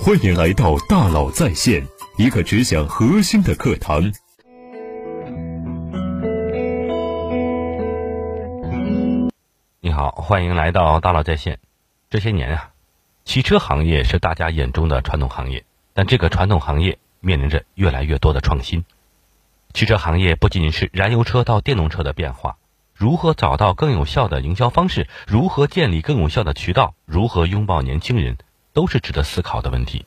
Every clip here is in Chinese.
欢迎来到大佬在线，一个只讲核心的课堂。你好，欢迎来到大佬在线。这些年啊，汽车行业是大家眼中的传统行业，但这个传统行业面临着越来越多的创新。汽车行业不仅仅是燃油车到电动车的变化。如何找到更有效的营销方式？如何建立更有效的渠道？如何拥抱年轻人？都是值得思考的问题。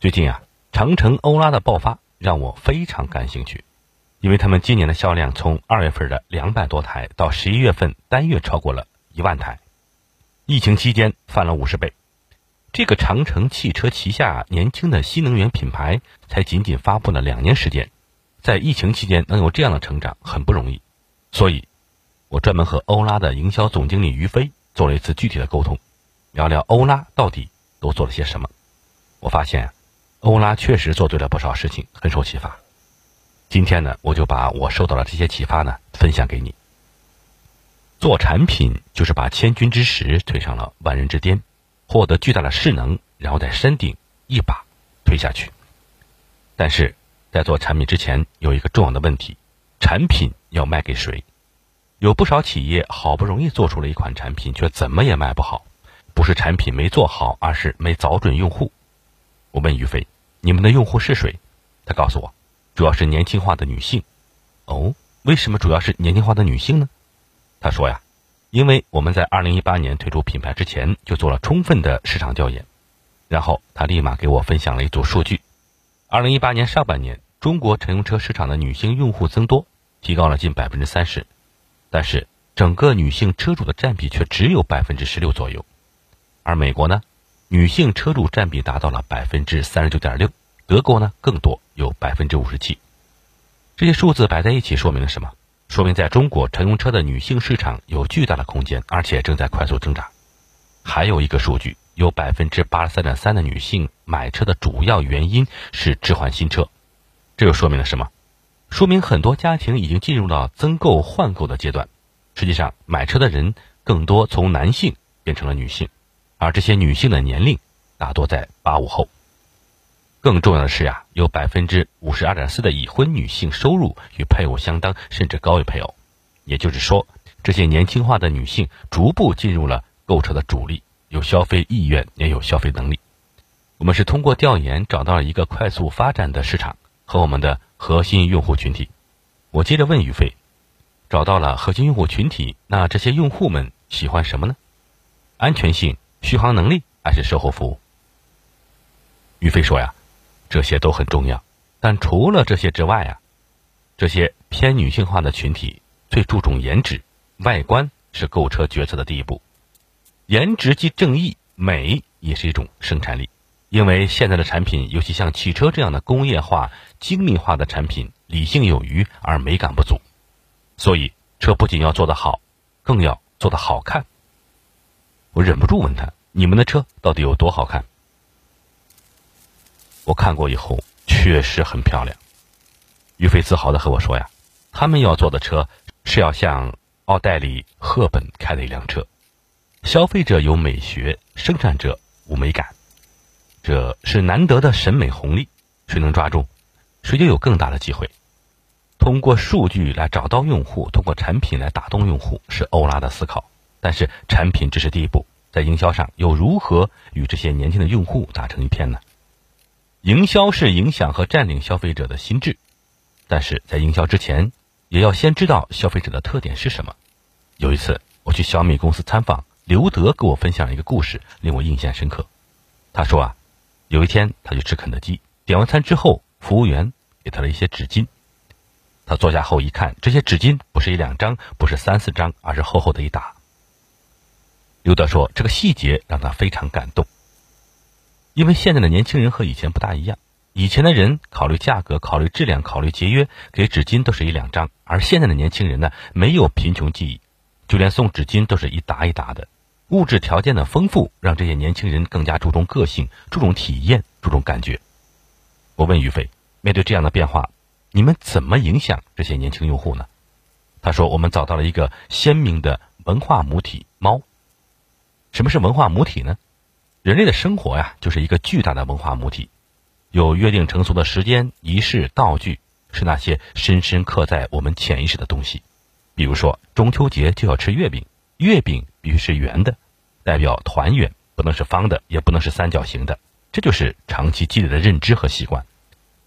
最近啊，长城欧拉的爆发让我非常感兴趣，因为他们今年的销量从二月份的两百多台到十一月份单月超过了一万台，疫情期间翻了五十倍。这个长城汽车旗下年轻的新能源品牌才仅仅发布了两年时间，在疫情期间能有这样的成长很不容易。所以，我专门和欧拉的营销总经理于飞做了一次具体的沟通，聊聊欧拉到底都做了些什么。我发现，欧拉确实做对了不少事情，很受启发。今天呢，我就把我受到的这些启发呢分享给你。做产品就是把千钧之石推上了万人之巅，获得巨大的势能，然后在山顶一把推下去。但是在做产品之前，有一个重要的问题。产品要卖给谁？有不少企业好不容易做出了一款产品，却怎么也卖不好。不是产品没做好，而是没找准用户。我问于飞：“你们的用户是谁？”他告诉我：“主要是年轻化的女性。”哦，为什么主要是年轻化的女性呢？他说呀：“因为我们在二零一八年推出品牌之前就做了充分的市场调研。”然后他立马给我分享了一组数据：二零一八年上半年。中国乘用车市场的女性用户增多，提高了近百分之三十，但是整个女性车主的占比却只有百分之十六左右。而美国呢，女性车主占比达到了百分之三十九点六，德国呢更多，有百分之五十七。这些数字摆在一起说明了什么？说明在中国乘用车的女性市场有巨大的空间，而且正在快速增长。还有一个数据，有百分之八十三点三的女性买车的主要原因是置换新车。这又说明了什么？说明很多家庭已经进入到增购换购的阶段。实际上，买车的人更多从男性变成了女性，而这些女性的年龄大多在八五后。更重要的是呀，有百分之五十二点四的已婚女性收入与配偶相当，甚至高于配偶。也就是说，这些年轻化的女性逐步进入了购车的主力，有消费意愿，也有消费能力。我们是通过调研找到了一个快速发展的市场。和我们的核心用户群体，我接着问宇飞，找到了核心用户群体，那这些用户们喜欢什么呢？安全性、续航能力还是售后服务？于飞说呀，这些都很重要，但除了这些之外啊，这些偏女性化的群体最注重颜值，外观是购车决策的第一步，颜值即正义，美也是一种生产力。因为现在的产品，尤其像汽车这样的工业化、精密化的产品，理性有余而美感不足，所以车不仅要做得好，更要做得好看。我忍不住问他：“你们的车到底有多好看？”我看过以后，确实很漂亮。于飞自豪的和我说：“呀，他们要做的车是要像奥黛丽·赫本开的一辆车，消费者有美学，生产者无美感。”这是难得的审美红利，谁能抓住，谁就有更大的机会。通过数据来找到用户，通过产品来打动用户，是欧拉的思考。但是产品只是第一步，在营销上又如何与这些年轻的用户打成一片呢？营销是影响和占领消费者的心智，但是在营销之前，也要先知道消费者的特点是什么。有一次我去小米公司参访，刘德给我分享了一个故事，令我印象深刻。他说啊。有一天，他去吃肯德基，点完餐之后，服务员给他了一些纸巾。他坐下后一看，这些纸巾不是一两张，不是三四张，而是厚厚的一沓。刘德说：“这个细节让他非常感动，因为现在的年轻人和以前不大一样。以前的人考虑价格、考虑质量、考虑节约，给纸巾都是一两张；而现在的年轻人呢，没有贫穷记忆，就连送纸巾都是一沓一沓的。”物质条件的丰富，让这些年轻人更加注重个性、注重体验、注重感觉。我问于飞，面对这样的变化，你们怎么影响这些年轻用户呢？他说：“我们找到了一个鲜明的文化母体——猫。什么是文化母体呢？人类的生活呀，就是一个巨大的文化母体，有约定成俗的时间、仪式、道具，是那些深深刻在我们潜意识的东西。比如说，中秋节就要吃月饼，月饼必须是圆的，代表团圆，不能是方的，也不能是三角形的。这就是长期积累的认知和习惯。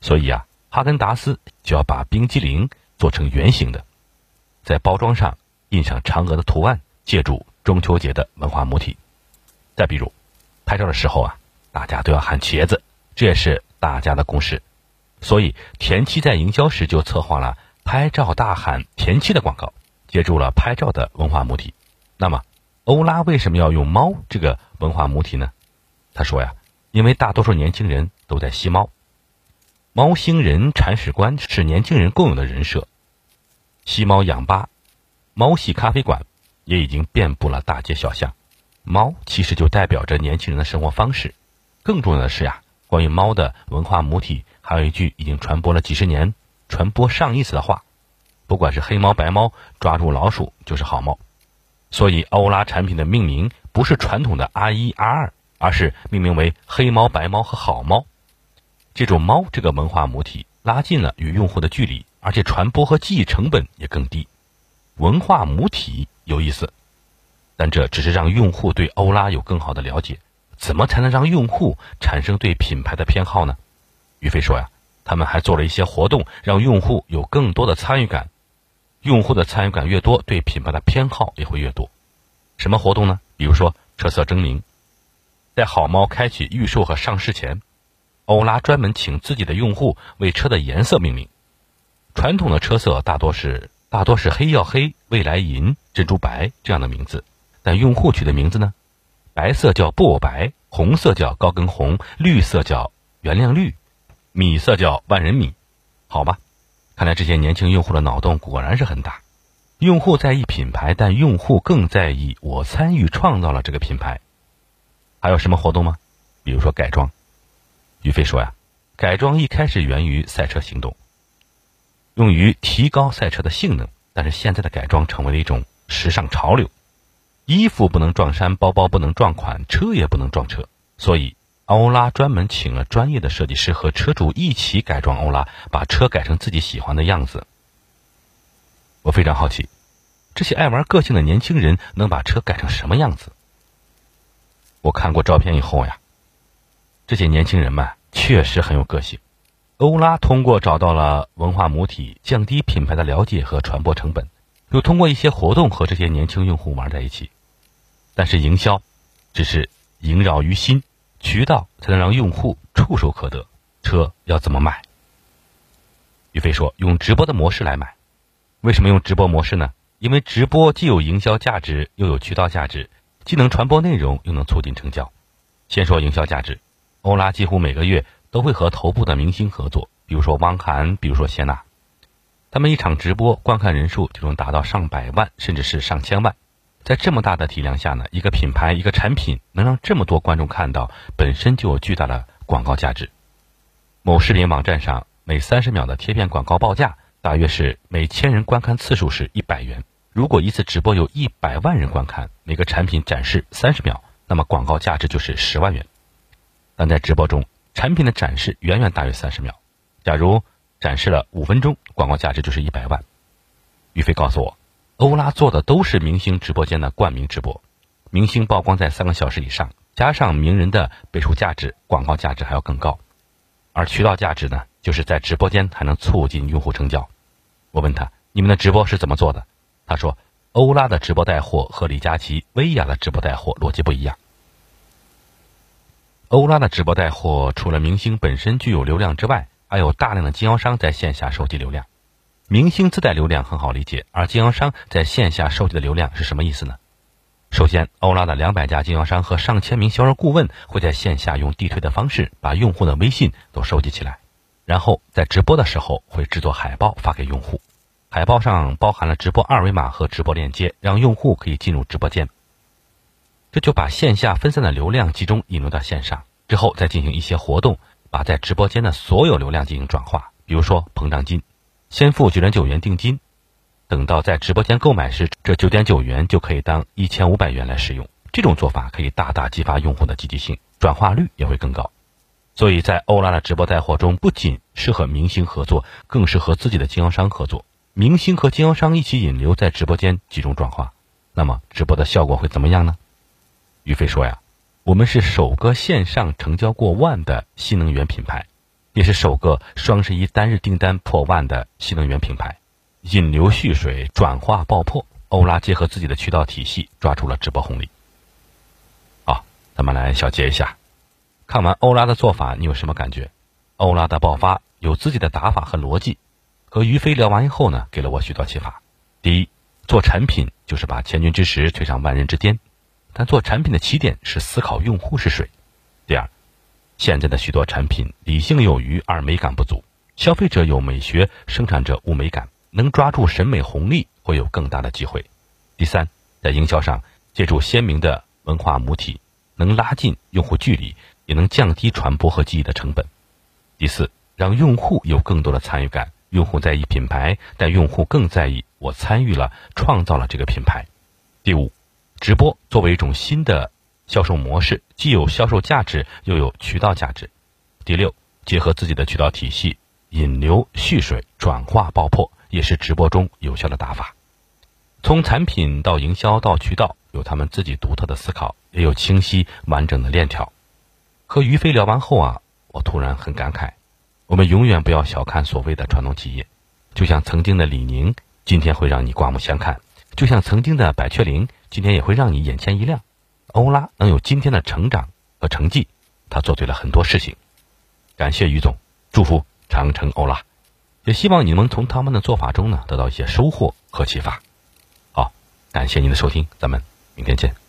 所以啊，哈根达斯就要把冰激凌做成圆形的，在包装上印上嫦娥的图案，借助中秋节的文化母体。再比如，拍照的时候啊，大家都要喊茄子，这也是大家的共识。所以田七在营销时就策划了拍照大喊田七的广告，借助了拍照的文化母体。那么，欧拉为什么要用猫这个文化母体呢？他说呀，因为大多数年轻人都在吸猫，猫星人铲屎官是年轻人共有的人设，吸猫养吧、猫系咖啡馆也已经遍布了大街小巷。猫其实就代表着年轻人的生活方式。更重要的是呀，关于猫的文化母体，还有一句已经传播了几十年、传播上亿次的话：不管是黑猫白猫，抓住老鼠就是好猫。所以，欧拉产品的命名不是传统的 R 一 R 二，而是命名为黑猫、白猫和好猫。这种猫这个文化母体拉近了与用户的距离，而且传播和记忆成本也更低。文化母体有意思。但这只是让用户对欧拉有更好的了解，怎么才能让用户产生对品牌的偏好呢？于飞说呀，他们还做了一些活动，让用户有更多的参与感。用户的参与感越多，对品牌的偏好也会越多。什么活动呢？比如说车色征名，在好猫开启预售和上市前，欧拉专门请自己的用户为车的颜色命名。传统的车色大多是大多是黑曜黑、未来银、珍珠白这样的名字。但用户取的名字呢？白色叫布偶白，红色叫高跟红，绿色叫原谅绿，米色叫万人米。好吧，看来这些年轻用户的脑洞果然是很大。用户在意品牌，但用户更在意我参与创造了这个品牌。还有什么活动吗？比如说改装。于飞说呀，改装一开始源于赛车行动，用于提高赛车的性能，但是现在的改装成为了一种时尚潮流。衣服不能撞衫，包包不能撞款，车也不能撞车，所以欧拉专门请了专业的设计师和车主一起改装欧拉，把车改成自己喜欢的样子。我非常好奇，这些爱玩个性的年轻人能把车改成什么样子？我看过照片以后呀，这些年轻人们确实很有个性。欧拉通过找到了文化母体，降低品牌的了解和传播成本。又通过一些活动和这些年轻用户玩在一起，但是营销只是萦绕于心，渠道才能让用户触手可得。车要怎么买？于飞说：“用直播的模式来买。为什么用直播模式呢？因为直播既有营销价值，又有渠道价值，既能传播内容，又能促进成交。先说营销价值，欧拉几乎每个月都会和头部的明星合作，比如说汪涵，比如说谢娜。”他们一场直播观看人数就能达到上百万，甚至是上千万。在这么大的体量下呢，一个品牌、一个产品能让这么多观众看到，本身就有巨大的广告价值。某视频网站上，每三十秒的贴片广告报价大约是每千人观看次数是一百元。如果一次直播有一百万人观看，每个产品展示三十秒，那么广告价值就是十万元。但在直播中，产品的展示远远大于三十秒。假如展示了五分钟，广告价值就是一百万。于飞告诉我，欧拉做的都是明星直播间的冠名直播，明星曝光在三个小时以上，加上名人的背书价值，广告价值还要更高。而渠道价值呢，就是在直播间才能促进用户成交。我问他，你们的直播是怎么做的？他说，欧拉的直播带货和李佳琦、薇娅的直播带货逻辑不一样。欧拉的直播带货除了明星本身具有流量之外，还有大量的经销商在线下收集流量，明星自带流量很好理解，而经销商在线下收集的流量是什么意思呢？首先，欧拉的两百家经销商和上千名销售顾问会在线下用地推的方式把用户的微信都收集起来，然后在直播的时候会制作海报发给用户，海报上包含了直播二维码和直播链接，让用户可以进入直播间。这就把线下分散的流量集中引入到线上，之后再进行一些活动。把在直播间的所有流量进行转化，比如说膨胀金，先付九点九元定金，等到在直播间购买时，这九点九元就可以当一千五百元来使用。这种做法可以大大激发用户的积极性，转化率也会更高。所以在欧拉的直播带货中，不仅适合明星合作，更适合自己的经销商合作。明星和经销商一起引流，在直播间集中转化，那么直播的效果会怎么样呢？于飞说呀，我们是首个线上成交过万的新能源品牌，也是首个双十一单日订单破万的新能源品牌。引流蓄水，转化爆破，欧拉结合自己的渠道体系，抓住了直播红利。好，咱们来小结一下。看完欧拉的做法，你有什么感觉？欧拉的爆发有自己的打法和逻辑。和于飞聊完以后呢，给了我许多启发。第一，做产品就是把千钧之石推上万人之巅，但做产品的起点是思考用户是谁。第二，现在的许多产品理性有余而美感不足，消费者有美学，生产者无美感，能抓住审美红利会有更大的机会。第三，在营销上借助鲜明的文化母体，能拉近用户距离，也能降低传播和记忆的成本。第四，让用户有更多的参与感。用户在意品牌，但用户更在意我参与了、创造了这个品牌。第五，直播作为一种新的销售模式，既有销售价值，又有渠道价值。第六，结合自己的渠道体系，引流蓄水，转化爆破，也是直播中有效的打法。从产品到营销到渠道，有他们自己独特的思考，也有清晰完整的链条。和于飞聊完后啊，我突然很感慨。我们永远不要小看所谓的传统企业，就像曾经的李宁，今天会让你刮目相看；就像曾经的百雀羚，今天也会让你眼前一亮。欧拉能有今天的成长和成绩，他做对了很多事情。感谢于总，祝福长城欧拉，也希望你们从他们的做法中呢得到一些收获和启发。好，感谢您的收听，咱们明天见。